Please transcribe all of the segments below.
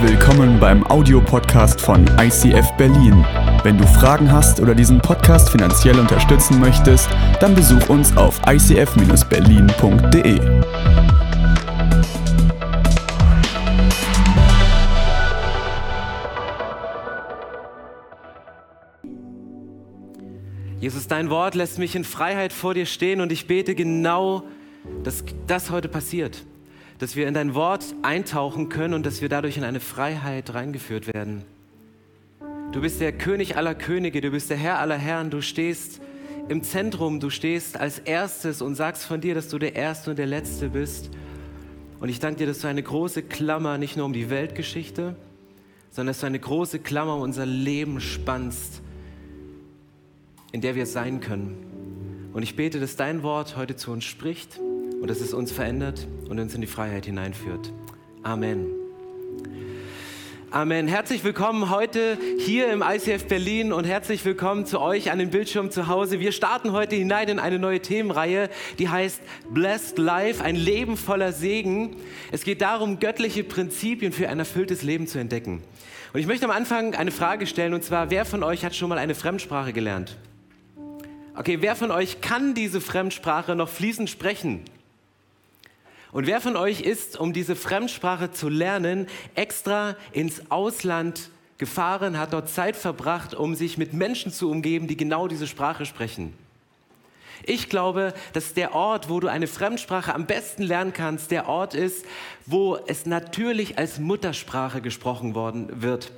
Willkommen beim Audiopodcast von ICF Berlin. Wenn du Fragen hast oder diesen Podcast finanziell unterstützen möchtest, dann besuch uns auf icf-berlin.de. Jesus, dein Wort lässt mich in Freiheit vor dir stehen und ich bete genau, dass das heute passiert dass wir in dein Wort eintauchen können und dass wir dadurch in eine Freiheit reingeführt werden. Du bist der König aller Könige, du bist der Herr aller Herren, du stehst im Zentrum, du stehst als erstes und sagst von dir, dass du der Erste und der Letzte bist. Und ich danke dir, dass du eine große Klammer nicht nur um die Weltgeschichte, sondern dass du eine große Klammer um unser Leben spannst, in der wir sein können. Und ich bete, dass dein Wort heute zu uns spricht und dass es uns verändert und uns in die Freiheit hineinführt. Amen. Amen. Herzlich willkommen heute hier im ICF Berlin und herzlich willkommen zu euch an den Bildschirm zu Hause. Wir starten heute hinein in eine neue Themenreihe, die heißt Blessed Life, ein Leben voller Segen. Es geht darum, göttliche Prinzipien für ein erfülltes Leben zu entdecken. Und ich möchte am Anfang eine Frage stellen und zwar, wer von euch hat schon mal eine Fremdsprache gelernt? Okay, wer von euch kann diese Fremdsprache noch fließend sprechen? Und wer von euch ist, um diese Fremdsprache zu lernen, extra ins Ausland gefahren, hat dort Zeit verbracht, um sich mit Menschen zu umgeben, die genau diese Sprache sprechen? Ich glaube, dass der Ort, wo du eine Fremdsprache am besten lernen kannst, der Ort ist, wo es natürlich als Muttersprache gesprochen worden wird.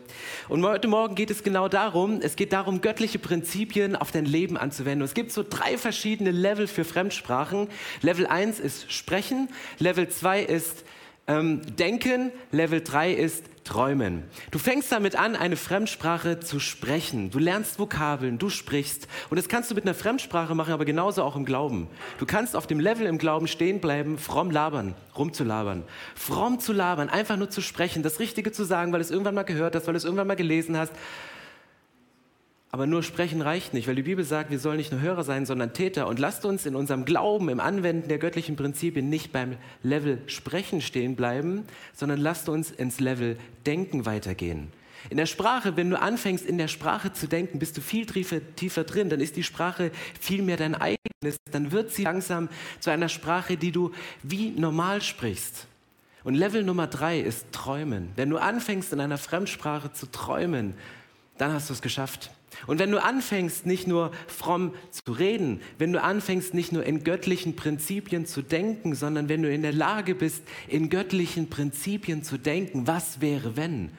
Und heute Morgen geht es genau darum, es geht darum, göttliche Prinzipien auf dein Leben anzuwenden. Es gibt so drei verschiedene Level für Fremdsprachen. Level 1 ist Sprechen, Level 2 ist ähm, Denken, Level 3 ist Träumen. Du fängst damit an, eine Fremdsprache zu sprechen. Du lernst Vokabeln, du sprichst. Und das kannst du mit einer Fremdsprache machen, aber genauso auch im Glauben. Du kannst auf dem Level im Glauben stehen bleiben, fromm labern, rumzulabern. Fromm zu labern, einfach nur zu sprechen, das Richtige zu sagen, weil du es irgendwann mal gehört hast, weil du es irgendwann mal gelesen hast. Aber nur sprechen reicht nicht, weil die Bibel sagt, wir sollen nicht nur Hörer sein, sondern Täter. Und lasst uns in unserem Glauben, im Anwenden der göttlichen Prinzipien nicht beim Level Sprechen stehen bleiben, sondern lasst uns ins Level Denken weitergehen. In der Sprache, wenn du anfängst, in der Sprache zu denken, bist du viel tiefer, tiefer drin, dann ist die Sprache viel mehr dein eigenes, dann wird sie langsam zu einer Sprache, die du wie normal sprichst. Und Level Nummer drei ist Träumen. Wenn du anfängst, in einer Fremdsprache zu träumen, dann hast du es geschafft. Und wenn du anfängst, nicht nur fromm zu reden, wenn du anfängst, nicht nur in göttlichen Prinzipien zu denken, sondern wenn du in der Lage bist, in göttlichen Prinzipien zu denken, was wäre wenn,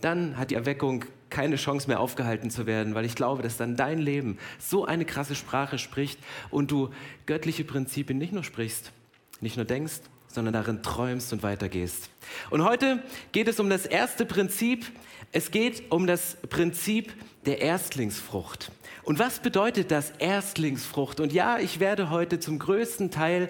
dann hat die Erweckung keine Chance mehr aufgehalten zu werden, weil ich glaube, dass dann dein Leben so eine krasse Sprache spricht und du göttliche Prinzipien nicht nur sprichst, nicht nur denkst, sondern darin träumst und weitergehst. Und heute geht es um das erste Prinzip. Es geht um das Prinzip der Erstlingsfrucht. Und was bedeutet das Erstlingsfrucht? Und ja, ich werde heute zum größten Teil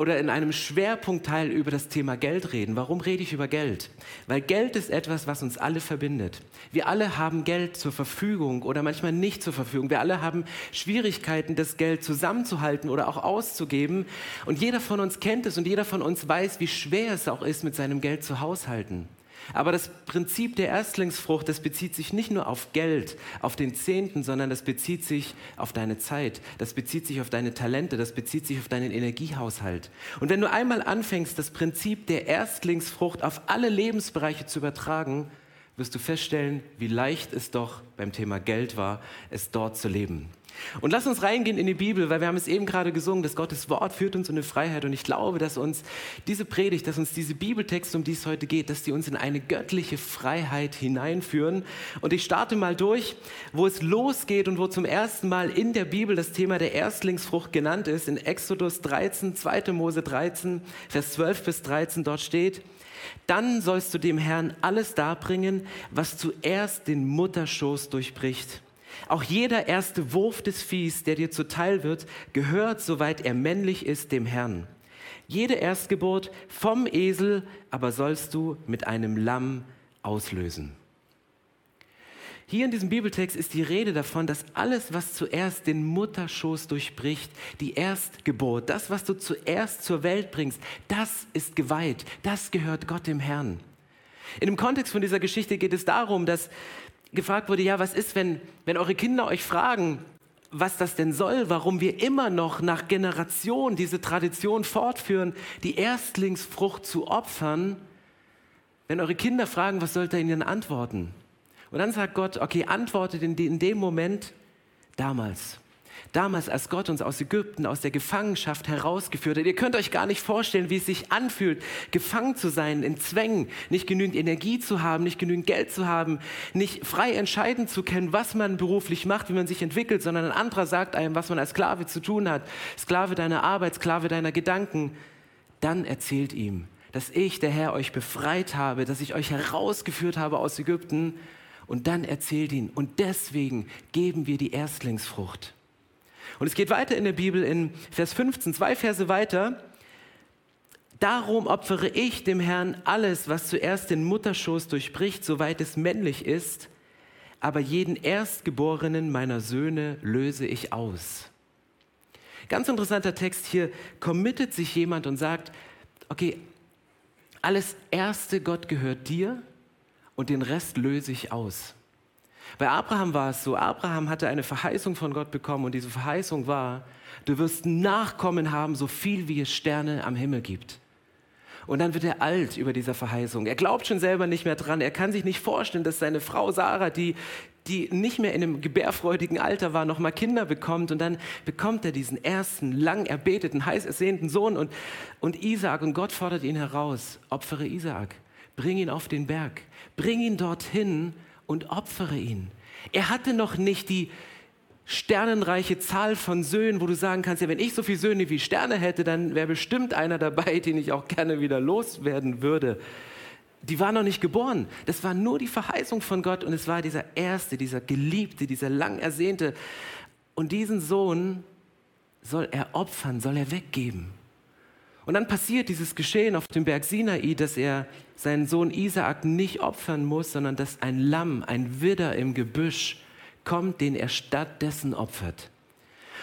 oder in einem Schwerpunktteil über das Thema Geld reden. Warum rede ich über Geld? Weil Geld ist etwas, was uns alle verbindet. Wir alle haben Geld zur Verfügung oder manchmal nicht zur Verfügung. Wir alle haben Schwierigkeiten, das Geld zusammenzuhalten oder auch auszugeben. Und jeder von uns kennt es und jeder von uns weiß, wie schwer es auch ist, mit seinem Geld zu haushalten. Aber das Prinzip der Erstlingsfrucht, das bezieht sich nicht nur auf Geld, auf den Zehnten, sondern das bezieht sich auf deine Zeit, das bezieht sich auf deine Talente, das bezieht sich auf deinen Energiehaushalt. Und wenn du einmal anfängst, das Prinzip der Erstlingsfrucht auf alle Lebensbereiche zu übertragen, wirst du feststellen, wie leicht es doch beim Thema Geld war, es dort zu leben. Und lass uns reingehen in die Bibel, weil wir haben es eben gerade gesungen, dass Gottes Wort führt uns in eine Freiheit. Und ich glaube, dass uns diese Predigt, dass uns diese Bibeltexte, um die es heute geht, dass die uns in eine göttliche Freiheit hineinführen. Und ich starte mal durch, wo es losgeht und wo zum ersten Mal in der Bibel das Thema der Erstlingsfrucht genannt ist. In Exodus 13, 2. Mose 13, Vers 12 bis 13, dort steht, dann sollst du dem Herrn alles darbringen, was zuerst den Mutterschoß durchbricht auch jeder erste Wurf des Viehs, der dir zuteil wird, gehört, soweit er männlich ist, dem Herrn. Jede Erstgeburt vom Esel aber sollst du mit einem Lamm auslösen. Hier in diesem Bibeltext ist die Rede davon, dass alles, was zuerst den Mutterschoß durchbricht, die Erstgeburt, das, was du zuerst zur Welt bringst, das ist geweiht, das gehört Gott dem Herrn. In dem Kontext von dieser Geschichte geht es darum, dass gefragt wurde, ja, was ist, wenn, wenn eure Kinder euch fragen, was das denn soll, warum wir immer noch nach Generationen diese Tradition fortführen, die Erstlingsfrucht zu opfern, wenn eure Kinder fragen, was sollt ihr ihnen antworten? Und dann sagt Gott, okay, antwortet in, dem Moment damals. Damals, als Gott uns aus Ägypten, aus der Gefangenschaft herausgeführt hat. Ihr könnt euch gar nicht vorstellen, wie es sich anfühlt, gefangen zu sein, in Zwängen, nicht genügend Energie zu haben, nicht genügend Geld zu haben, nicht frei entscheiden zu können, was man beruflich macht, wie man sich entwickelt, sondern ein anderer sagt einem, was man als Sklave zu tun hat. Sklave deiner Arbeit, Sklave deiner Gedanken. Dann erzählt ihm, dass ich, der Herr, euch befreit habe, dass ich euch herausgeführt habe aus Ägypten. Und dann erzählt ihn, und deswegen geben wir die Erstlingsfrucht. Und es geht weiter in der Bibel in Vers 15, zwei Verse weiter. Darum opfere ich dem Herrn alles, was zuerst den Mutterschoß durchbricht, soweit es männlich ist, aber jeden Erstgeborenen meiner Söhne löse ich aus. Ganz interessanter Text hier, committet sich jemand und sagt, okay, alles Erste Gott gehört dir und den Rest löse ich aus. Bei Abraham war es so, Abraham hatte eine Verheißung von Gott bekommen und diese Verheißung war, du wirst Nachkommen haben, so viel wie es Sterne am Himmel gibt. Und dann wird er alt über dieser Verheißung. Er glaubt schon selber nicht mehr dran. Er kann sich nicht vorstellen, dass seine Frau Sarah, die, die nicht mehr in einem gebärfreudigen Alter war, noch mal Kinder bekommt. Und dann bekommt er diesen ersten, lang erbeteten, heiß ersehnten Sohn und, und Isaak. Und Gott fordert ihn heraus, opfere Isaak, bring ihn auf den Berg, bring ihn dorthin und opfere ihn. Er hatte noch nicht die sternenreiche Zahl von Söhnen, wo du sagen kannst, ja, wenn ich so viele Söhne wie Sterne hätte, dann wäre bestimmt einer dabei, den ich auch gerne wieder loswerden würde. Die war noch nicht geboren. Das war nur die Verheißung von Gott und es war dieser erste, dieser geliebte, dieser lang ersehnte. Und diesen Sohn soll er opfern, soll er weggeben. Und dann passiert dieses Geschehen auf dem Berg Sinai, dass er seinen Sohn Isaak nicht opfern muss, sondern dass ein Lamm, ein Widder im Gebüsch kommt, den er stattdessen opfert.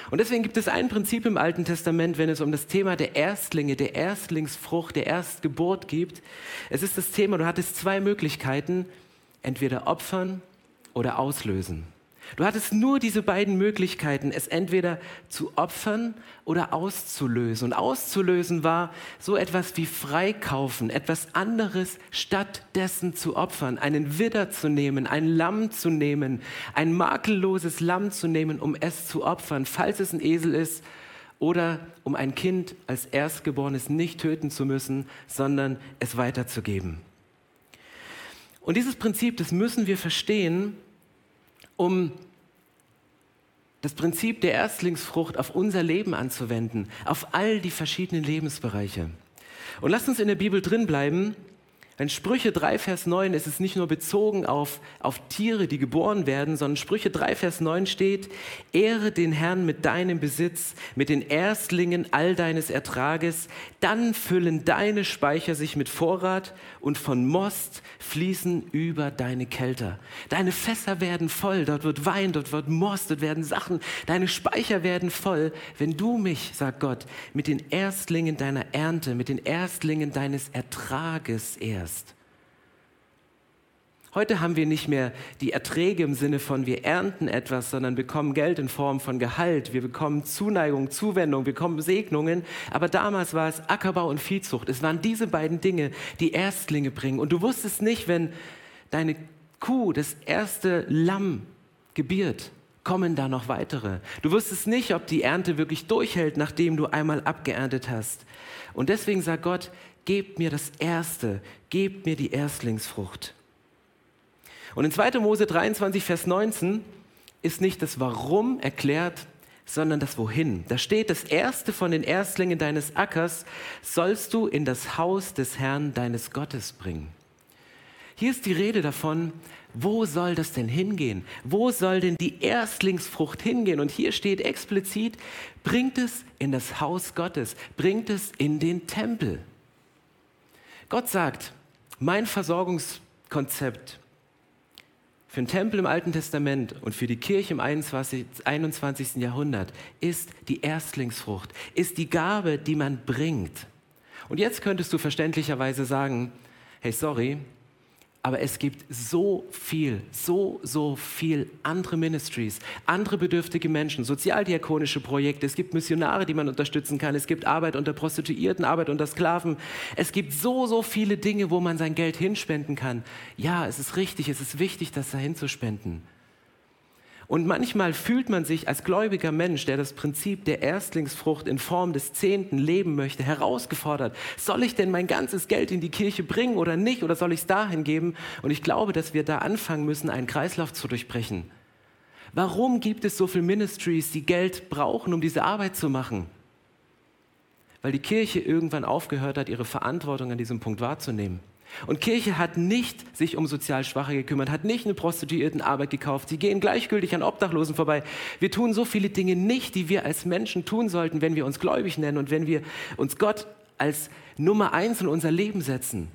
Und deswegen gibt es ein Prinzip im Alten Testament, wenn es um das Thema der Erstlinge, der Erstlingsfrucht, der Erstgeburt geht. Es ist das Thema, du hattest zwei Möglichkeiten, entweder opfern oder auslösen. Du hattest nur diese beiden Möglichkeiten, es entweder zu opfern oder auszulösen. Und auszulösen war so etwas wie freikaufen, etwas anderes stattdessen zu opfern, einen Widder zu nehmen, ein Lamm zu nehmen, ein makelloses Lamm zu nehmen, um es zu opfern, falls es ein Esel ist, oder um ein Kind als Erstgeborenes nicht töten zu müssen, sondern es weiterzugeben. Und dieses Prinzip, das müssen wir verstehen, um das Prinzip der Erstlingsfrucht auf unser Leben anzuwenden, auf all die verschiedenen Lebensbereiche. Und lasst uns in der Bibel drin bleiben in Sprüche 3, Vers 9 ist es nicht nur bezogen auf, auf Tiere, die geboren werden, sondern Sprüche 3, Vers 9 steht, Ehre den Herrn mit deinem Besitz, mit den Erstlingen all deines Ertrages, dann füllen deine Speicher sich mit Vorrat und von Most fließen über deine Kelter. Deine Fässer werden voll, dort wird Wein, dort wird Most, dort werden Sachen, deine Speicher werden voll, wenn du mich, sagt Gott, mit den Erstlingen deiner Ernte, mit den Erstlingen deines Ertrages ehrst hast. Heute haben wir nicht mehr die Erträge im Sinne von wir ernten etwas, sondern bekommen Geld in Form von Gehalt, wir bekommen Zuneigung, Zuwendung, wir bekommen Segnungen. Aber damals war es Ackerbau und Viehzucht. Es waren diese beiden Dinge, die Erstlinge bringen. Und du wusstest nicht, wenn deine Kuh das erste Lamm gebiert, kommen da noch weitere. Du wusstest nicht, ob die Ernte wirklich durchhält, nachdem du einmal abgeerntet hast. Und deswegen sagt Gott, gebt mir das Erste, gebt mir die Erstlingsfrucht. Und in 2. Mose 23, Vers 19 ist nicht das Warum erklärt, sondern das Wohin. Da steht, das Erste von den Erstlingen deines Ackers sollst du in das Haus des Herrn deines Gottes bringen. Hier ist die Rede davon, wo soll das denn hingehen? Wo soll denn die Erstlingsfrucht hingehen? Und hier steht explizit, bringt es in das Haus Gottes, bringt es in den Tempel. Gott sagt, mein Versorgungskonzept für den Tempel im Alten Testament und für die Kirche im 21, 21. Jahrhundert ist die Erstlingsfrucht, ist die Gabe, die man bringt. Und jetzt könntest du verständlicherweise sagen, hey, sorry, Aber es gibt so viel, so, so viel andere Ministries, andere bedürftige Menschen, sozialdiakonische Projekte. Es gibt Missionare, die man unterstützen kann. Es gibt Arbeit unter Prostituierten, Arbeit unter Sklaven. Es gibt so, so viele Dinge, wo man sein Geld hinspenden kann. Ja, es ist richtig, es ist wichtig, das dahin zu spenden. Und manchmal fühlt man sich als gläubiger Mensch, der das Prinzip der Erstlingsfrucht in Form des Zehnten leben möchte, herausgefordert. Soll ich denn mein ganzes Geld in die Kirche bringen oder nicht? Oder soll ich es dahin geben? Und ich glaube, dass wir da anfangen müssen, einen Kreislauf zu durchbrechen. Warum gibt es so viele Ministries, die Geld brauchen, um diese Arbeit zu machen? Weil die Kirche irgendwann aufgehört hat, ihre Verantwortung an diesem Punkt wahrzunehmen. Und Kirche hat nicht sich um sozial Schwache gekümmert, hat nicht eine Prostituiertenarbeit gekauft. Sie gehen gleichgültig an Obdachlosen vorbei. Wir tun so viele Dinge nicht, die wir als Menschen tun sollten, wenn wir uns gläubig nennen und wenn wir uns Gott als Nummer eins in unser Leben setzen.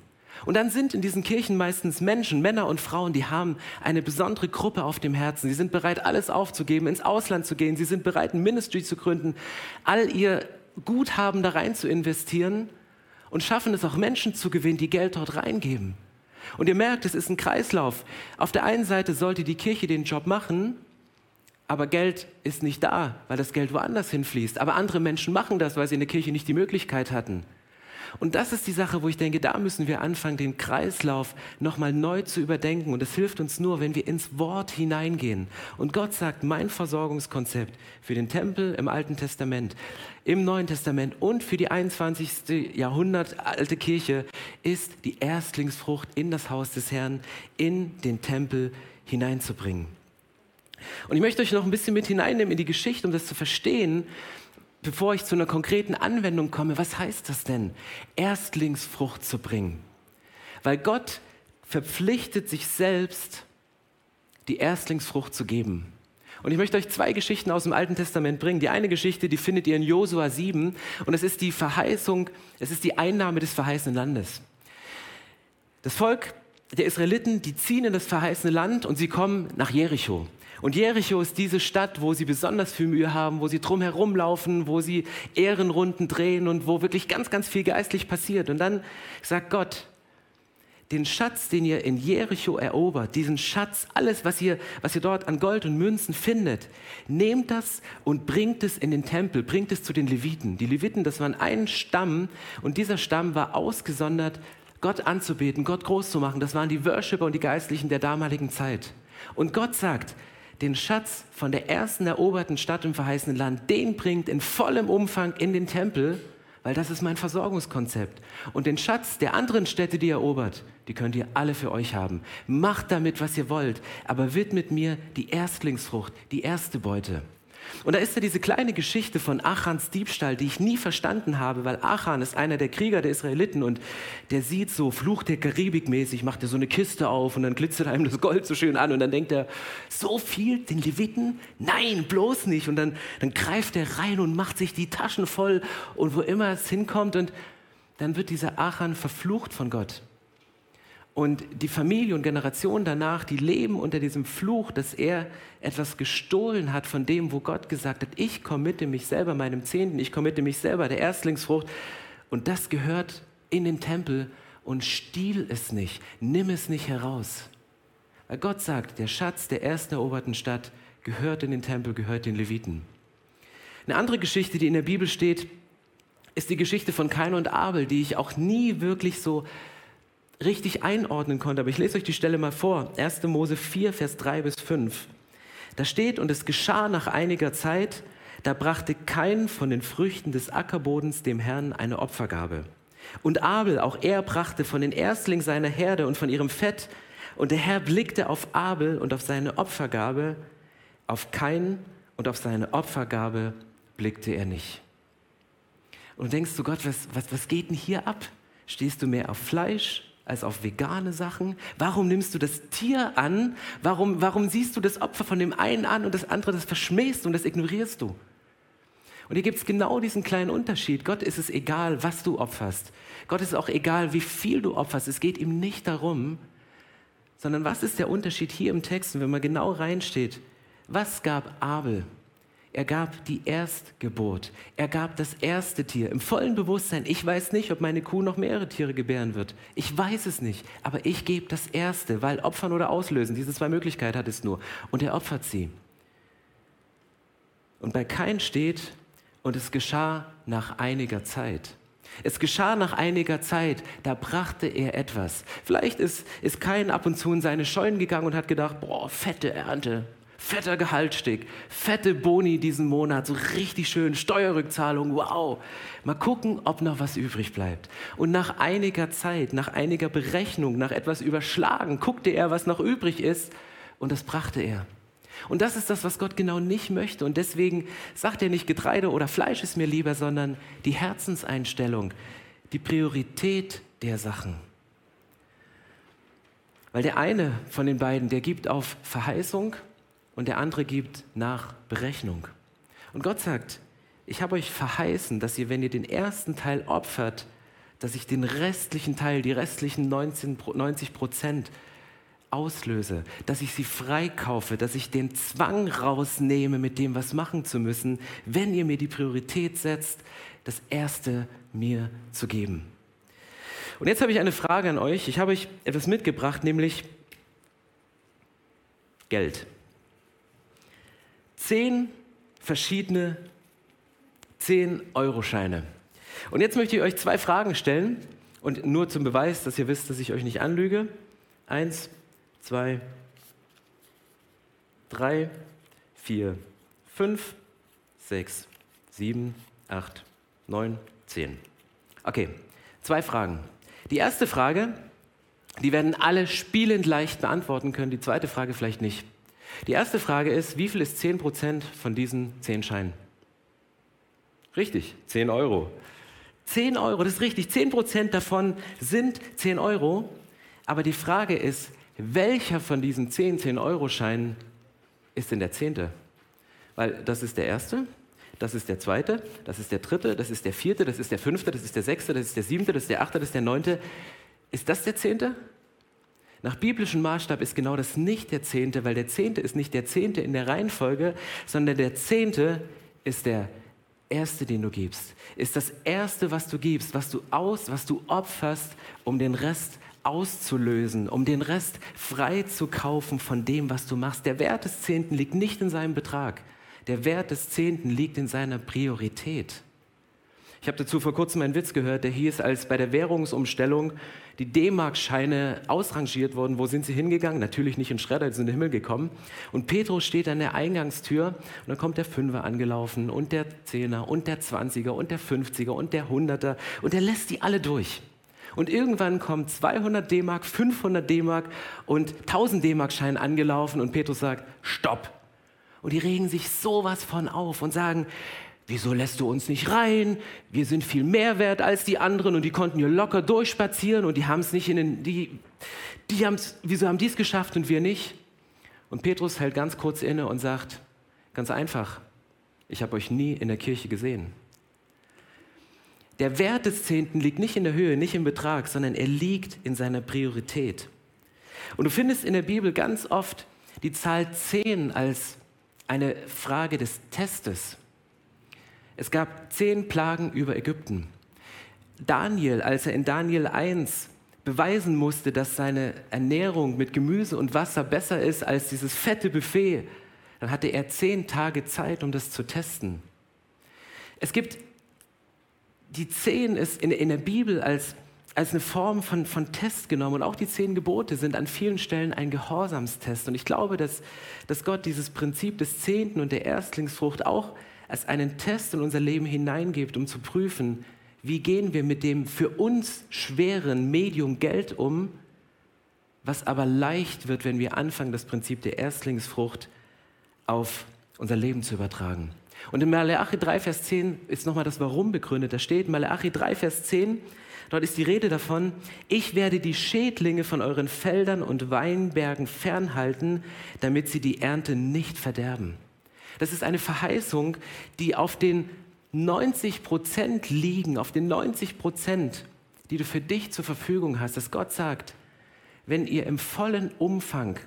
Und dann sind in diesen Kirchen meistens Menschen, Männer und Frauen, die haben eine besondere Gruppe auf dem Herzen. Sie sind bereit, alles aufzugeben, ins Ausland zu gehen. Sie sind bereit, ein Ministry zu gründen, all ihr Guthaben da rein zu investieren und schaffen es auch Menschen zu gewinnen, die Geld dort reingeben. Und ihr merkt, es ist ein Kreislauf. Auf der einen Seite sollte die Kirche den Job machen, aber Geld ist nicht da, weil das Geld woanders hinfließt. Aber andere Menschen machen das, weil sie in der Kirche nicht die Möglichkeit hatten. Und das ist die Sache, wo ich denke, da müssen wir anfangen, den Kreislauf nochmal neu zu überdenken. Und das hilft uns nur, wenn wir ins Wort hineingehen. Und Gott sagt, mein Versorgungskonzept für den Tempel im Alten Testament, im Neuen Testament und für die 21. Jahrhundert alte Kirche ist die Erstlingsfrucht in das Haus des Herrn, in den Tempel hineinzubringen. Und ich möchte euch noch ein bisschen mit hineinnehmen in die Geschichte, um das zu verstehen, bevor ich zu einer konkreten Anwendung komme, was heißt das denn, Erstlingsfrucht zu bringen? Weil Gott verpflichtet sich selbst, die Erstlingsfrucht zu geben. Und ich möchte euch zwei Geschichten aus dem Alten Testament bringen. Die eine Geschichte, die findet ihr in Josua 7 und es ist die Verheißung, es ist die Einnahme des verheißenen Landes. Das Volk der Israeliten, die ziehen in das verheißene Land und sie kommen nach Jericho. Und Jericho ist diese Stadt, wo sie besonders viel Mühe haben, wo sie drumherum laufen, wo sie Ehrenrunden drehen und wo wirklich ganz, ganz viel geistlich passiert. Und dann sagt Gott, den Schatz, den ihr in Jericho erobert, diesen Schatz, alles, was ihr, was ihr dort an Gold und Münzen findet, nehmt das und bringt es in den Tempel, bringt es zu den Leviten. Die Leviten, das waren ein Stamm und dieser Stamm war ausgesondert, Gott anzubeten, Gott groß zu machen. Das waren die Worshipper und die Geistlichen der damaligen Zeit. Und Gott sagt, den Schatz von der ersten eroberten Stadt im verheißenen Land, den bringt in vollem Umfang in den Tempel, weil das ist mein Versorgungskonzept. Und den Schatz der anderen Städte, die ihr erobert, die könnt ihr alle für euch haben. Macht damit, was ihr wollt, aber widmet mir die Erstlingsfrucht, die erste Beute. Und da ist ja diese kleine Geschichte von Achans Diebstahl, die ich nie verstanden habe, weil Achan ist einer der Krieger der Israeliten und der sieht so Fluch der Karibik mäßig, macht er so eine Kiste auf und dann glitzert einem das Gold so schön an und dann denkt er, so viel den Leviten? Nein, bloß nicht. Und dann, dann greift er rein und macht sich die Taschen voll und wo immer es hinkommt und dann wird dieser Achan verflucht von Gott. Und die Familie und Generationen danach, die leben unter diesem Fluch, dass er etwas gestohlen hat von dem, wo Gott gesagt hat, ich committe mich selber meinem Zehnten, ich committe mich selber der Erstlingsfrucht. Und das gehört in den Tempel und stiehl es nicht, nimm es nicht heraus. Weil Gott sagt, der Schatz der ersten eroberten Stadt gehört in den Tempel, gehört den Leviten. Eine andere Geschichte, die in der Bibel steht, ist die Geschichte von Kain und Abel, die ich auch nie wirklich so richtig einordnen konnte. Aber ich lese euch die Stelle mal vor. 1. Mose 4, Vers 3 bis 5. Da steht, und es geschah nach einiger Zeit, da brachte kein von den Früchten des Ackerbodens dem Herrn eine Opfergabe. Und Abel, auch er brachte von den Erstlingen seiner Herde und von ihrem Fett. Und der Herr blickte auf Abel und auf seine Opfergabe, auf Kain und auf seine Opfergabe blickte er nicht. Und denkst du, Gott, was, was, was geht denn hier ab? Stehst du mehr auf Fleisch als auf vegane Sachen? Warum nimmst du das Tier an? Warum, warum siehst du das Opfer von dem einen an und das andere, das verschmähst du und das ignorierst du? Und hier gibt es genau diesen kleinen Unterschied. Gott ist es egal, was du opferst. Gott ist auch egal, wie viel du opferst. Es geht ihm nicht darum, sondern was ist der Unterschied hier im Text, wenn man genau reinsteht? Was gab Abel? Er gab die Erstgeburt. Er gab das erste Tier im vollen Bewusstsein. Ich weiß nicht, ob meine Kuh noch mehrere Tiere gebären wird. Ich weiß es nicht. Aber ich gebe das erste, weil opfern oder auslösen, diese zwei Möglichkeiten hat es nur. Und er opfert sie. Und bei Kain steht, und es geschah nach einiger Zeit. Es geschah nach einiger Zeit, da brachte er etwas. Vielleicht ist, ist Kain ab und zu in seine Scheunen gegangen und hat gedacht, boah, fette Ernte, fetter Gehaltstieg, fette Boni diesen Monat, so richtig schön, Steuerrückzahlung, wow. Mal gucken, ob noch was übrig bleibt. Und nach einiger Zeit, nach einiger Berechnung, nach etwas Überschlagen, guckte er, was noch übrig ist und das brachte er. Und das ist das, was Gott genau nicht möchte. Und deswegen sagt er nicht, Getreide oder Fleisch ist mir lieber, sondern die Herzenseinstellung, die Priorität der Sachen. Weil der eine von den beiden, der gibt auf Verheißung und der andere gibt nach Berechnung. Und Gott sagt, ich habe euch verheißen, dass ihr, wenn ihr den ersten Teil opfert, dass ich den restlichen Teil, die restlichen 19, 90 Prozent auslöse, dass ich sie freikaufe, dass ich den Zwang rausnehme, mit dem was machen zu müssen, wenn ihr mir die Priorität setzt, das Erste mir zu geben. Und jetzt habe ich eine Frage an euch. Ich habe euch etwas mitgebracht, nämlich Geld. Zehn verschiedene 10-Euro-Scheine. Und jetzt möchte ich euch zwei Fragen stellen. Und nur zum Beweis, dass ihr wisst, dass ich euch nicht anlüge. Eins, zwei, drei, vier, fünf, sechs, sieben, acht, neun, zehn. Okay, zwei Fragen. Die erste Frage, die werden alle spielend leicht beantworten können, die zweite Frage vielleicht nicht. Die erste Frage ist, wie viel ist 10% von diesen 10 Scheinen? Richtig, 10 Euro. 10 Euro, das ist richtig. 10% davon sind 10 Euro. Aber die Frage ist, welcher von diesen 10 10-Euro-Scheinen ist denn der zehnte? Weil das ist der erste, das ist der zweite, das ist der dritte, das ist der vierte, das ist der fünfte, das ist der sechste, das ist der siebte, das ist der achte, das ist der neunte. Ist das der zehnte? Nach biblischem Maßstab ist genau das nicht der Zehnte, weil der Zehnte ist nicht der Zehnte in der Reihenfolge, sondern der Zehnte ist der Erste, den du gibst. Ist das Erste, was du gibst, was du aus, was du opferst, um den Rest auszulösen, um den Rest frei zu kaufen von dem, was du machst. Der Wert des Zehnten liegt nicht in seinem Betrag. Der Wert des Zehnten liegt in seiner Priorität. Ich habe dazu vor kurzem einen Witz gehört, der hieß, als bei der Währungsumstellung die D-Mark-Scheine ausrangiert wurden, wo sind sie hingegangen? Natürlich nicht in Schredder, sie sind in den Himmel gekommen. Und Petrus steht an der Eingangstür und dann kommt der Fünfer angelaufen und der Zehner und der Zwanziger und der Fünfziger und der Hunderter und er lässt die alle durch. Und irgendwann kommen 200 D-Mark, 500 D-Mark und 1000 D-Mark-Scheine angelaufen und Petrus sagt, stopp. Und die regen sich sowas von auf und sagen, Wieso lässt du uns nicht rein? Wir sind viel mehr wert als die anderen und die konnten hier locker durchspazieren und die haben es nicht in den, die, die haben's, wieso haben die es geschafft und wir nicht? Und Petrus hält ganz kurz inne und sagt, ganz einfach, ich habe euch nie in der Kirche gesehen. Der Wert des Zehnten liegt nicht in der Höhe, nicht im Betrag, sondern er liegt in seiner Priorität. Und du findest in der Bibel ganz oft die Zahl 10 als eine Frage des Testes. Es gab zehn Plagen über Ägypten. Daniel, als er in Daniel 1 beweisen musste, dass seine Ernährung mit Gemüse und Wasser besser ist als dieses fette Buffet, dann hatte er zehn Tage Zeit, um das zu testen. Es gibt die zehn ist in, in der Bibel als, als eine Form von, von Test genommen und auch die zehn Gebote sind an vielen Stellen ein Gehorsamstest. Und ich glaube, dass, dass Gott dieses Prinzip des Zehnten und der Erstlingsfrucht auch als einen Test in unser Leben hineingibt, um zu prüfen, wie gehen wir mit dem für uns schweren Medium Geld um, was aber leicht wird, wenn wir anfangen, das Prinzip der Erstlingsfrucht auf unser Leben zu übertragen. Und in Malachi 3, Vers 10 ist nochmal das Warum begründet. Da steht Malachi 3, Vers 10, dort ist die Rede davon, ich werde die Schädlinge von euren Feldern und Weinbergen fernhalten, damit sie die Ernte nicht verderben. Das ist eine Verheißung, die auf den 90 Prozent liegen, auf den 90 Prozent, die du für dich zur Verfügung hast, dass Gott sagt, wenn ihr im vollen Umfang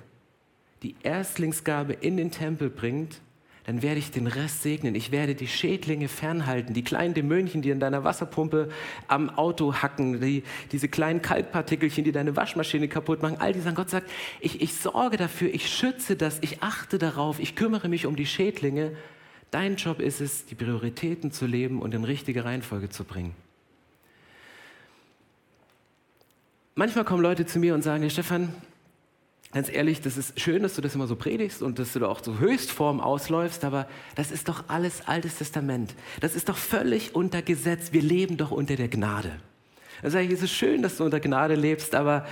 die Erstlingsgabe in den Tempel bringt, dann werde ich den Rest segnen. Ich werde die Schädlinge fernhalten, die kleinen Dämonchen, die in deiner Wasserpumpe am Auto hacken, die, diese kleinen Kalkpartikelchen, die deine Waschmaschine kaputt machen. All die sagen, Gott sagt, ich, ich sorge dafür, ich schütze das, ich achte darauf, ich kümmere mich um die Schädlinge. Dein Job ist es, die Prioritäten zu leben und in richtige Reihenfolge zu bringen. Manchmal kommen Leute zu mir und sagen, Stefan, ganz ehrlich, das ist schön, dass du das immer so predigst und dass du da auch so Höchstform ausläufst, aber das ist doch alles Altes Testament. Das ist doch völlig unter Gesetz. Wir leben doch unter der Gnade. Dann sage ich, es ist schön, dass du unter Gnade lebst, aber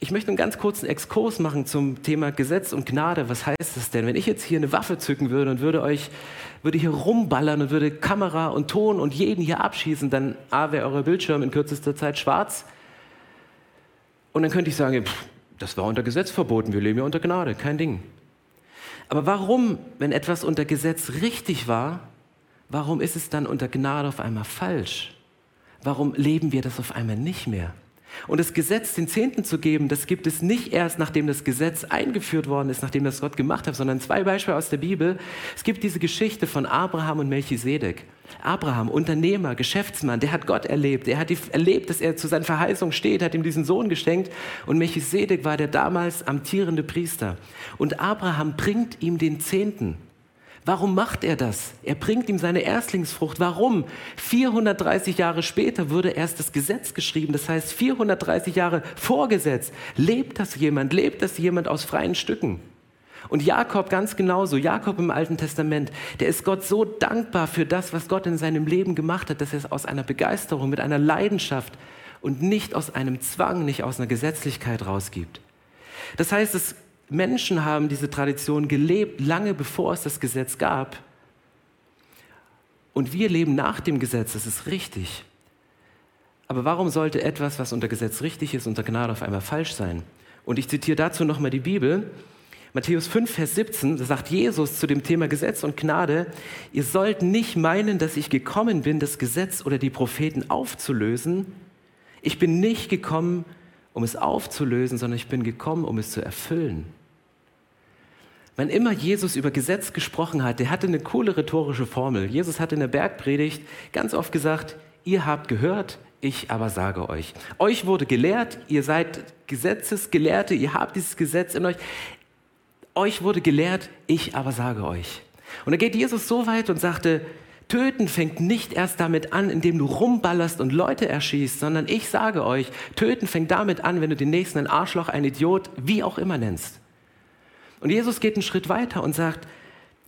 ich möchte einen ganz kurzen Exkurs machen zum Thema Gesetz und Gnade. Was heißt das denn? Wenn ich jetzt hier eine Waffe zücken würde und würde euch, würde hier rumballern und würde Kamera und Ton und jeden hier abschießen, dann A, wäre euer Bildschirm in kürzester Zeit schwarz. Und dann könnte ich sagen, pff, das war unter Gesetz verboten, wir leben ja unter Gnade, kein Ding. Aber warum, wenn etwas unter Gesetz richtig war, warum ist es dann unter Gnade auf einmal falsch? Warum leben wir das auf einmal nicht mehr? Und das Gesetz, den Zehnten zu geben, das gibt es nicht erst, nachdem das Gesetz eingeführt worden ist, nachdem das Gott gemacht hat, sondern zwei Beispiele aus der Bibel. Es gibt diese Geschichte von Abraham und Melchisedek. Abraham, Unternehmer, Geschäftsmann, der hat Gott erlebt. Er hat erlebt, dass er zu seiner Verheißung steht, hat ihm diesen Sohn geschenkt. Und Melchisedek war der damals amtierende Priester. Und Abraham bringt ihm den Zehnten. Warum macht er das? Er bringt ihm seine Erstlingsfrucht. Warum? 430 Jahre später wurde erst das Gesetz geschrieben. Das heißt, 430 Jahre vorgesetzt. Lebt das jemand? Lebt das jemand aus freien Stücken? Und Jakob ganz genauso, Jakob im Alten Testament, der ist Gott so dankbar für das, was Gott in seinem Leben gemacht hat, dass er es aus einer Begeisterung, mit einer Leidenschaft und nicht aus einem Zwang, nicht aus einer Gesetzlichkeit rausgibt. Das heißt, es Menschen haben diese Tradition gelebt, lange bevor es das Gesetz gab. Und wir leben nach dem Gesetz, das ist richtig. Aber warum sollte etwas, was unter Gesetz richtig ist, unter Gnade auf einmal falsch sein? Und ich zitiere dazu nochmal die Bibel. Matthäus 5, Vers 17, da sagt Jesus zu dem Thema Gesetz und Gnade, ihr sollt nicht meinen, dass ich gekommen bin, das Gesetz oder die Propheten aufzulösen. Ich bin nicht gekommen, um es aufzulösen, sondern ich bin gekommen, um es zu erfüllen. Wann immer Jesus über Gesetz gesprochen hat, der hatte eine coole rhetorische Formel. Jesus hat in der Bergpredigt ganz oft gesagt, ihr habt gehört, ich aber sage euch. Euch wurde gelehrt, ihr seid Gesetzesgelehrte, ihr habt dieses Gesetz in euch. Euch wurde gelehrt, ich aber sage euch. Und da geht Jesus so weit und sagte, Töten fängt nicht erst damit an, indem du rumballerst und Leute erschießt, sondern ich sage euch, töten fängt damit an, wenn du den nächsten ein Arschloch, ein Idiot, wie auch immer nennst. Und Jesus geht einen Schritt weiter und sagt,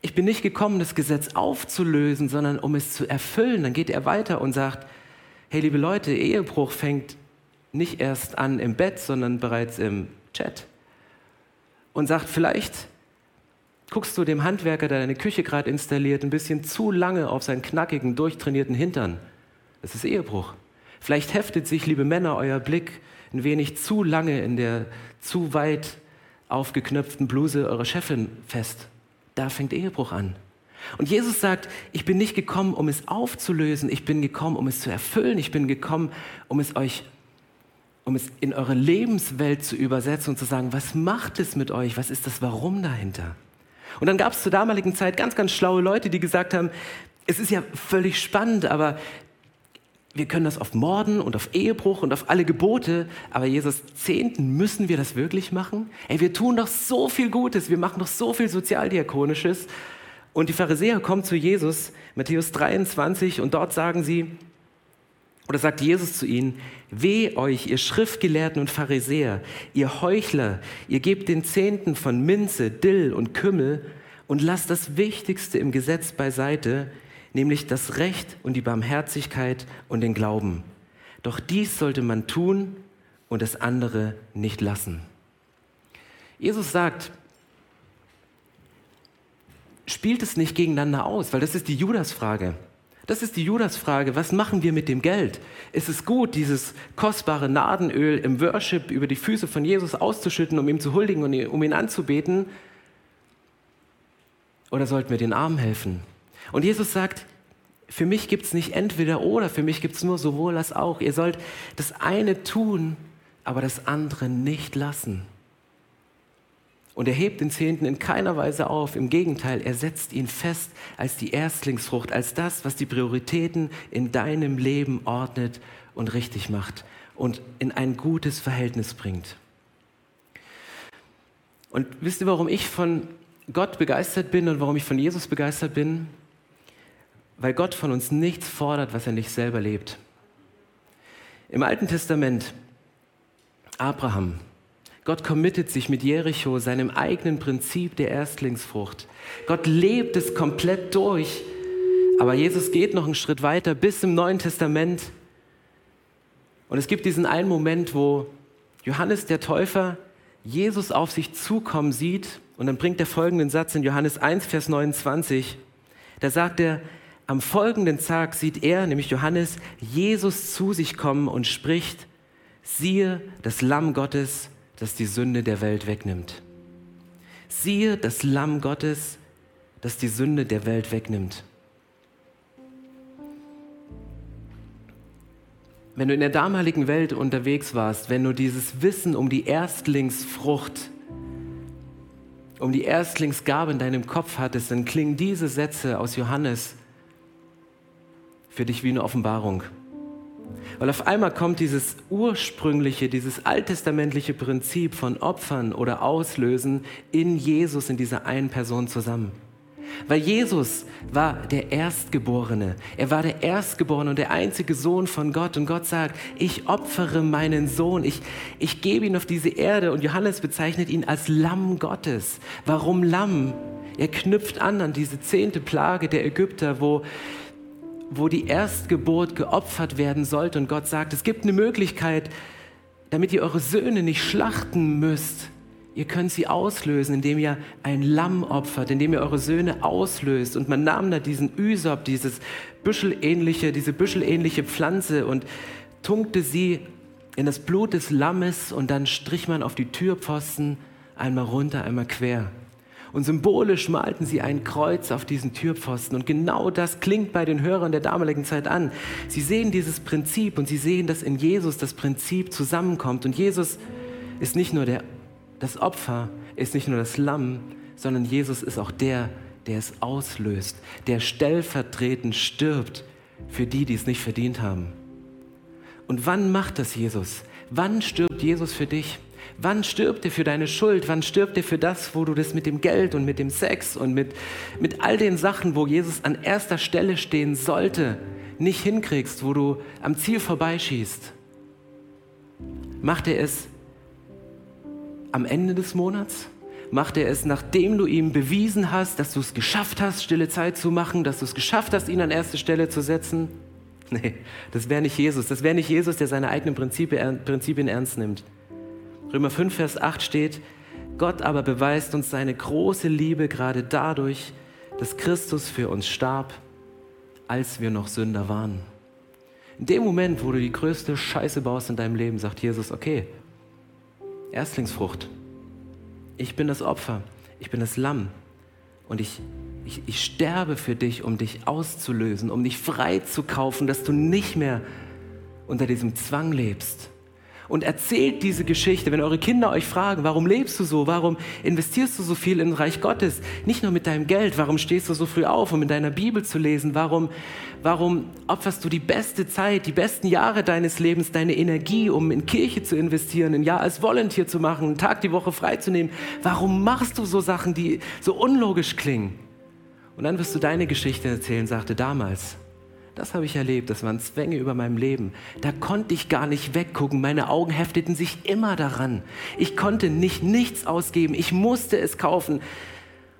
ich bin nicht gekommen, das Gesetz aufzulösen, sondern um es zu erfüllen. Dann geht er weiter und sagt, hey liebe Leute, Ehebruch fängt nicht erst an im Bett, sondern bereits im Chat. Und sagt, vielleicht guckst du dem Handwerker, der deine Küche gerade installiert, ein bisschen zu lange auf seinen knackigen, durchtrainierten Hintern. Das ist Ehebruch. Vielleicht heftet sich, liebe Männer, euer Blick ein wenig zu lange in der zu weit aufgeknöpften Bluse eurer Chefin fest. Da fängt Ehebruch an. Und Jesus sagt, ich bin nicht gekommen, um es aufzulösen, ich bin gekommen, um es zu erfüllen, ich bin gekommen, um es euch, um es in eure Lebenswelt zu übersetzen und zu sagen, was macht es mit euch, was ist das Warum dahinter? Und dann gab es zur damaligen Zeit ganz, ganz schlaue Leute, die gesagt haben, es ist ja völlig spannend, aber wir können das auf Morden und auf Ehebruch und auf alle Gebote, aber Jesus Zehnten, müssen wir das wirklich machen? Ey, wir tun doch so viel Gutes, wir machen doch so viel Sozialdiakonisches. Und die Pharisäer kommen zu Jesus, Matthäus 23, und dort sagen sie, oder sagt Jesus zu ihnen, weh euch, ihr Schriftgelehrten und Pharisäer, ihr Heuchler, ihr gebt den Zehnten von Minze, Dill und Kümmel und lasst das Wichtigste im Gesetz beiseite, nämlich das Recht und die Barmherzigkeit und den Glauben. Doch dies sollte man tun und das andere nicht lassen. Jesus sagt, spielt es nicht gegeneinander aus, weil das ist die Judasfrage. Das ist die Judasfrage. Was machen wir mit dem Geld? Ist es gut, dieses kostbare Nadenöl im Worship über die Füße von Jesus auszuschütten, um ihm zu huldigen und um ihn anzubeten? Oder sollten wir den Armen helfen? Und Jesus sagt, für mich gibt es nicht entweder oder, für mich gibt es nur sowohl als auch. Ihr sollt das eine tun, aber das andere nicht lassen. Und er hebt den Zehnten in keiner Weise auf. Im Gegenteil, er setzt ihn fest als die Erstlingsfrucht, als das, was die Prioritäten in deinem Leben ordnet und richtig macht und in ein gutes Verhältnis bringt. Und wisst ihr, warum ich von Gott begeistert bin und warum ich von Jesus begeistert bin? Weil Gott von uns nichts fordert, was er nicht selber lebt. Im Alten Testament, Abraham, Gott committet sich mit Jericho seinem eigenen Prinzip der Erstlingsfrucht. Gott lebt es komplett durch. Aber Jesus geht noch einen Schritt weiter bis im Neuen Testament. Und es gibt diesen einen Moment, wo Johannes der Täufer Jesus auf sich zukommen sieht. Und dann bringt er folgenden Satz in Johannes 1, Vers 29. Da sagt er, am folgenden Tag sieht er, nämlich Johannes, Jesus zu sich kommen und spricht, siehe das Lamm Gottes, das die Sünde der Welt wegnimmt. Siehe das Lamm Gottes, das die Sünde der Welt wegnimmt. Wenn du in der damaligen Welt unterwegs warst, wenn du dieses Wissen um die Erstlingsfrucht, um die Erstlingsgabe in deinem Kopf hattest, dann klingen diese Sätze aus Johannes für dich wie eine Offenbarung. Weil auf einmal kommt dieses ursprüngliche, dieses alttestamentliche Prinzip von Opfern oder Auslösen in Jesus, in dieser einen Person zusammen. Weil Jesus war der Erstgeborene. Er war der Erstgeborene und der einzige Sohn von Gott. Und Gott sagt, ich opfere meinen Sohn. Ich, ich gebe ihn auf diese Erde. Und Johannes bezeichnet ihn als Lamm Gottes. Warum Lamm? Er knüpft an an diese zehnte Plage der Ägypter, wo, wo die Erstgeburt geopfert werden sollte. Und Gott sagt, es gibt eine Möglichkeit, damit ihr eure Söhne nicht schlachten müsst Ihr könnt sie auslösen, indem ihr ein Lamm opfert, indem ihr eure Söhne auslöst. Und man nahm da diesen Ysop, dieses büschelähnliche, diese büschelähnliche Pflanze und tunkte sie in das Blut des Lammes und dann strich man auf die Türpfosten einmal runter, einmal quer. Und symbolisch malten sie ein Kreuz auf diesen Türpfosten. Und genau das klingt bei den Hörern der damaligen Zeit an. Sie sehen dieses Prinzip und sie sehen, dass in Jesus das Prinzip zusammenkommt. Und Jesus ist nicht nur der das Opfer ist nicht nur das Lamm, sondern Jesus ist auch der, der es auslöst, der stellvertretend stirbt für die, die es nicht verdient haben. Und wann macht das Jesus? Wann stirbt Jesus für dich? Wann stirbt er für deine Schuld? Wann stirbt er für das, wo du das mit dem Geld und mit dem Sex und mit, mit all den Sachen, wo Jesus an erster Stelle stehen sollte, nicht hinkriegst, wo du am Ziel vorbeischießt? Macht er es am Ende des Monats? Macht er es, nachdem du ihm bewiesen hast, dass du es geschafft hast, stille Zeit zu machen, dass du es geschafft hast, ihn an erste Stelle zu setzen? Nee, das wäre nicht Jesus. Das wäre nicht Jesus, der seine eigenen Prinzipien, Prinzipien ernst nimmt. Römer 5, Vers 8 steht, Gott aber beweist uns seine große Liebe gerade dadurch, dass Christus für uns starb, als wir noch Sünder waren. In dem Moment, wo du die größte Scheiße baust in deinem Leben, sagt Jesus, okay, Erstlingsfrucht. Ich bin das Opfer, ich bin das Lamm und ich, ich, ich sterbe für dich, um dich auszulösen, um dich frei zu kaufen, dass du nicht mehr unter diesem Zwang lebst und erzählt diese Geschichte. Wenn eure Kinder euch fragen, warum lebst du so, warum investierst du so viel in Reich Gottes, nicht nur mit deinem Geld, warum stehst du so früh auf, um in deiner Bibel zu lesen, warum, warum opferst du die beste Zeit, die besten Jahre deines Lebens, deine Energie, um in Kirche zu investieren, ein Jahr als Volunteer zu machen, einen Tag die Woche freizunehmen, warum machst du so Sachen, die so unlogisch klingen? Und dann wirst du deine Geschichte erzählen, sagte damals. Das habe ich erlebt, das waren Zwänge über meinem Leben. Da konnte ich gar nicht weggucken, meine Augen hefteten sich immer daran. Ich konnte nicht nichts ausgeben, ich musste es kaufen.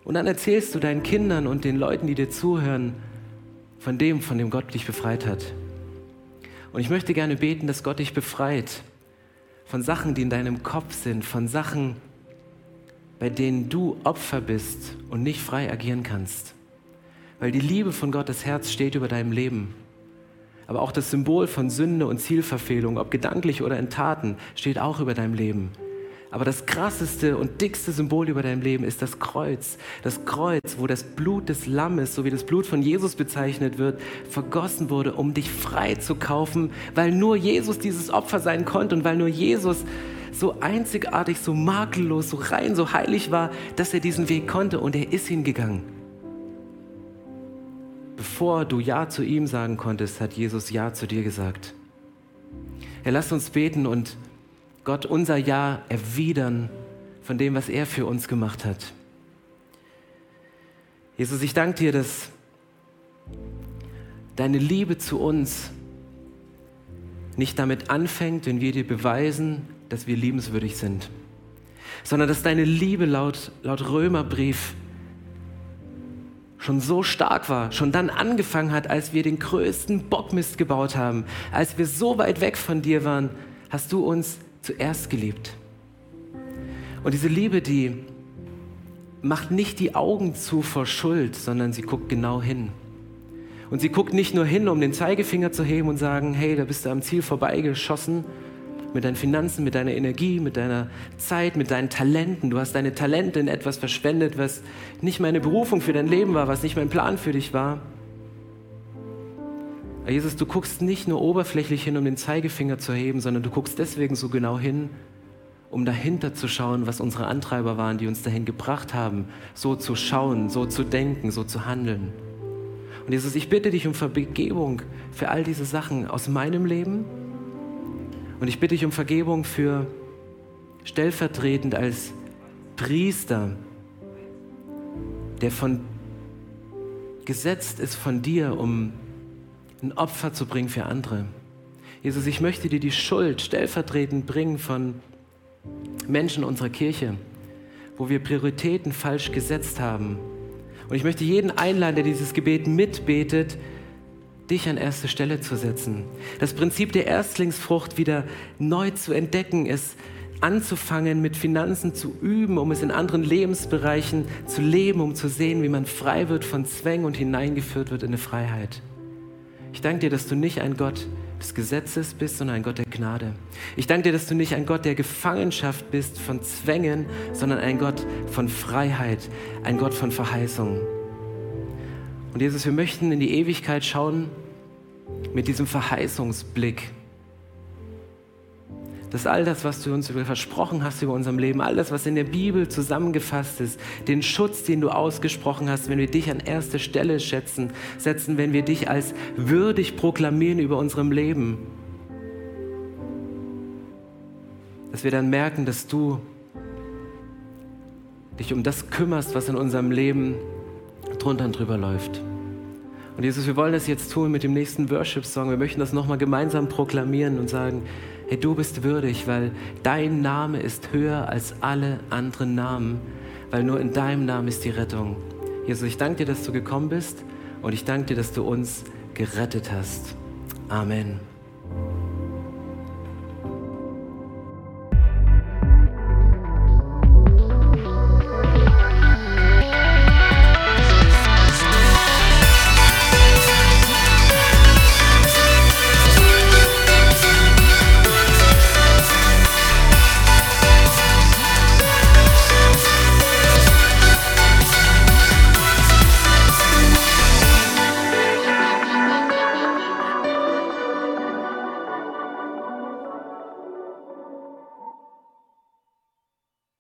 Und dann erzählst du deinen Kindern und den Leuten, die dir zuhören, von dem, von dem Gott dich befreit hat. Und ich möchte gerne beten, dass Gott dich befreit von Sachen, die in deinem Kopf sind, von Sachen, bei denen du Opfer bist und nicht frei agieren kannst. Weil die Liebe von Gottes Herz steht über deinem Leben. Aber auch das Symbol von Sünde und Zielverfehlung, ob gedanklich oder in Taten, steht auch über deinem Leben. Aber das krasseste und dickste Symbol über deinem Leben ist das Kreuz. Das Kreuz, wo das Blut des Lammes, so wie das Blut von Jesus bezeichnet wird, vergossen wurde, um dich frei zu kaufen, weil nur Jesus dieses Opfer sein konnte und weil nur Jesus so einzigartig, so makellos, so rein, so heilig war, dass er diesen Weg konnte und er ist hingegangen. Bevor du Ja zu ihm sagen konntest, hat Jesus Ja zu dir gesagt. Er lasst uns beten und Gott unser Ja erwidern von dem, was er für uns gemacht hat. Jesus, ich danke dir, dass deine Liebe zu uns nicht damit anfängt, wenn wir dir beweisen, dass wir liebenswürdig sind, sondern dass deine Liebe laut, laut Römerbrief schon so stark war, schon dann angefangen hat, als wir den größten Bockmist gebaut haben, als wir so weit weg von dir waren, hast du uns zuerst geliebt. Und diese Liebe, die macht nicht die Augen zu vor Schuld, sondern sie guckt genau hin. Und sie guckt nicht nur hin, um den Zeigefinger zu heben und sagen, hey, da bist du am Ziel vorbeigeschossen mit deinen Finanzen, mit deiner Energie, mit deiner Zeit, mit deinen Talenten. Du hast deine Talente in etwas verschwendet, was nicht meine Berufung für dein Leben war, was nicht mein Plan für dich war. Jesus, du guckst nicht nur oberflächlich hin, um den Zeigefinger zu heben, sondern du guckst deswegen so genau hin, um dahinter zu schauen, was unsere Antreiber waren, die uns dahin gebracht haben, so zu schauen, so zu denken, so zu handeln. Und Jesus, ich bitte dich um Vergebung für all diese Sachen aus meinem Leben. Und ich bitte dich um Vergebung für stellvertretend als Priester, der von gesetzt ist von dir, um ein Opfer zu bringen für andere. Jesus, ich möchte dir die Schuld stellvertretend bringen von Menschen unserer Kirche, wo wir Prioritäten falsch gesetzt haben, und ich möchte jeden einladen, der dieses Gebet mitbetet, dich an erste Stelle zu setzen. Das Prinzip der Erstlingsfrucht wieder neu zu entdecken, ist anzufangen, mit Finanzen zu üben, um es in anderen Lebensbereichen zu leben, um zu sehen, wie man frei wird von Zwängen und hineingeführt wird in eine Freiheit. Ich danke dir, dass du nicht ein Gott des Gesetzes bist, sondern ein Gott der Gnade. Ich danke dir, dass du nicht ein Gott der Gefangenschaft bist, von Zwängen, sondern ein Gott von Freiheit, ein Gott von Verheißung. Und Jesus, wir möchten in die Ewigkeit schauen mit diesem Verheißungsblick dass all das, was du uns versprochen hast über unserem Leben, all das, was in der Bibel zusammengefasst ist, den Schutz, den du ausgesprochen hast, wenn wir dich an erste Stelle schätzen, setzen, wenn wir dich als würdig proklamieren über unserem Leben, dass wir dann merken, dass du dich um das kümmerst, was in unserem Leben drunter und drüber läuft. Und Jesus, wir wollen das jetzt tun mit dem nächsten Worship-Song. Wir möchten das nochmal gemeinsam proklamieren und sagen, hey, du bist würdig, weil dein Name ist höher als alle anderen Namen, weil nur in deinem Namen ist die Rettung. Jesus, ich danke dir, dass du gekommen bist und ich danke dir, dass du uns gerettet hast. Amen.